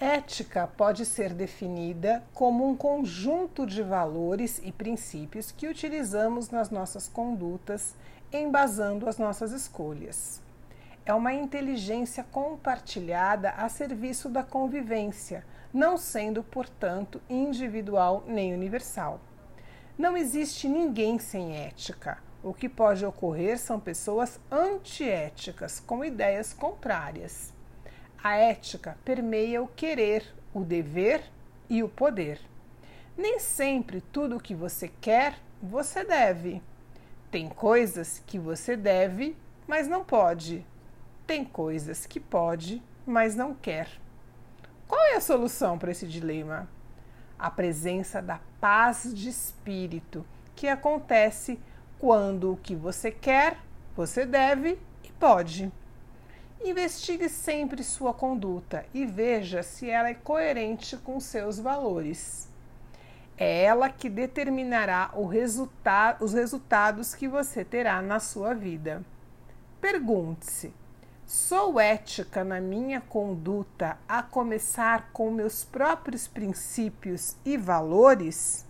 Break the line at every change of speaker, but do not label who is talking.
Ética pode ser definida como um conjunto de valores e princípios que utilizamos nas nossas condutas, embasando as nossas escolhas. É uma inteligência compartilhada a serviço da convivência, não sendo, portanto, individual nem universal. Não existe ninguém sem ética. O que pode ocorrer são pessoas antiéticas, com ideias contrárias. A ética permeia o querer, o dever e o poder. Nem sempre tudo o que você quer, você deve. Tem coisas que você deve, mas não pode. Tem coisas que pode, mas não quer. Qual é a solução para esse dilema? A presença da paz de espírito, que acontece quando o que você quer, você deve e pode. Investigue sempre sua conduta e veja se ela é coerente com seus valores. É ela que determinará resulta os resultados que você terá na sua vida. Pergunte-se: sou ética na minha conduta a começar com meus próprios princípios e valores?